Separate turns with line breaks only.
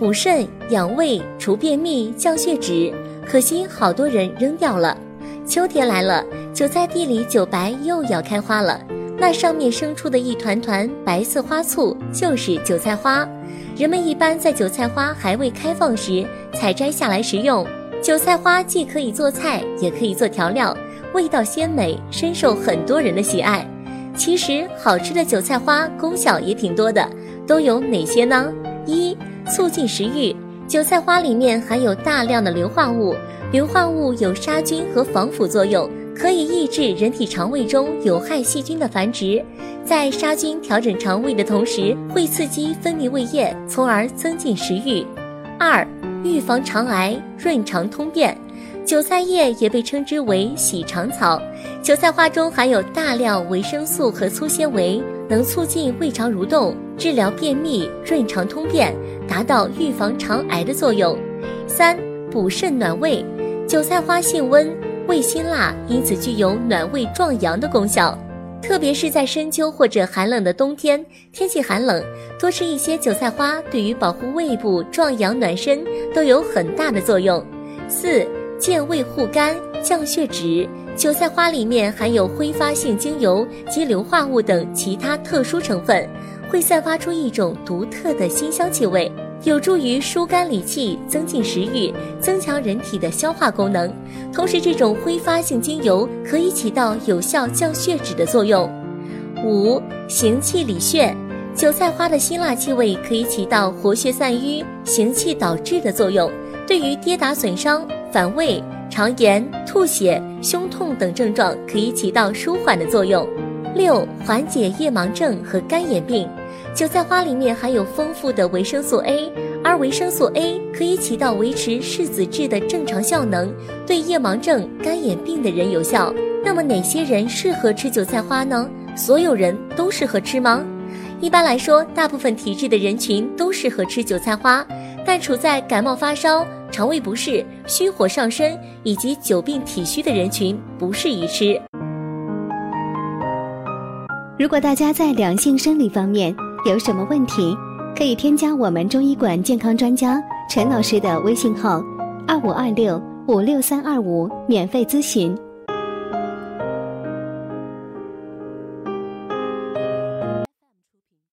补肾养胃除便秘降血脂，可惜好多人扔掉了。秋天来了，韭菜地里韭白又要开花了，那上面生出的一团团白色花簇就是韭菜花。人们一般在韭菜花还未开放时采摘下来食用。韭菜花既可以做菜，也可以做调料，味道鲜美，深受很多人的喜爱。其实好吃的韭菜花功效也挺多的。都有哪些呢？一、促进食欲。韭菜花里面含有大量的硫化物，硫化物有杀菌和防腐作用，可以抑制人体肠胃中有害细菌的繁殖。在杀菌调整肠胃的同时，会刺激分泌胃液，从而增进食欲。二、预防肠癌，润肠通便。韭菜叶也被称之为洗肠草，韭菜花中含有大量维生素和粗纤维，能促进胃肠蠕动，治疗便秘、润肠通便，达到预防肠癌的作用。三、补肾暖胃，韭菜花性温，味辛辣，因此具有暖胃壮阳的功效。特别是在深秋或者寒冷的冬天，天气寒冷，多吃一些韭菜花，对于保护胃部、壮阳暖身都有很大的作用。四。健胃护肝、降血脂。韭菜花里面含有挥发性精油及硫化物等其他特殊成分，会散发出一种独特的辛香气味，有助于疏肝理气、增进食欲、增强人体的消化功能。同时，这种挥发性精油可以起到有效降血脂的作用。五、行气理血。韭菜花的辛辣气味可以起到活血散瘀、行气导滞的作用，对于跌打损伤。反胃、肠炎、吐血、胸痛等症状可以起到舒缓的作用。六、缓解夜盲症和干眼病。韭菜花里面含有丰富的维生素 A，而维生素 A 可以起到维持视子质的正常效能，对夜盲症、干眼病的人有效。那么哪些人适合吃韭菜花呢？所有人都适合吃吗？一般来说，大部分体质的人群都适合吃韭菜花，但处在感冒发烧。肠胃不适、虚火上身以及久病体虚的人群不适宜吃。
如果大家在两性生理方面有什么问题，可以添加我们中医馆健康专家陈老师的微信号：二五二六五六三二五，免费咨询。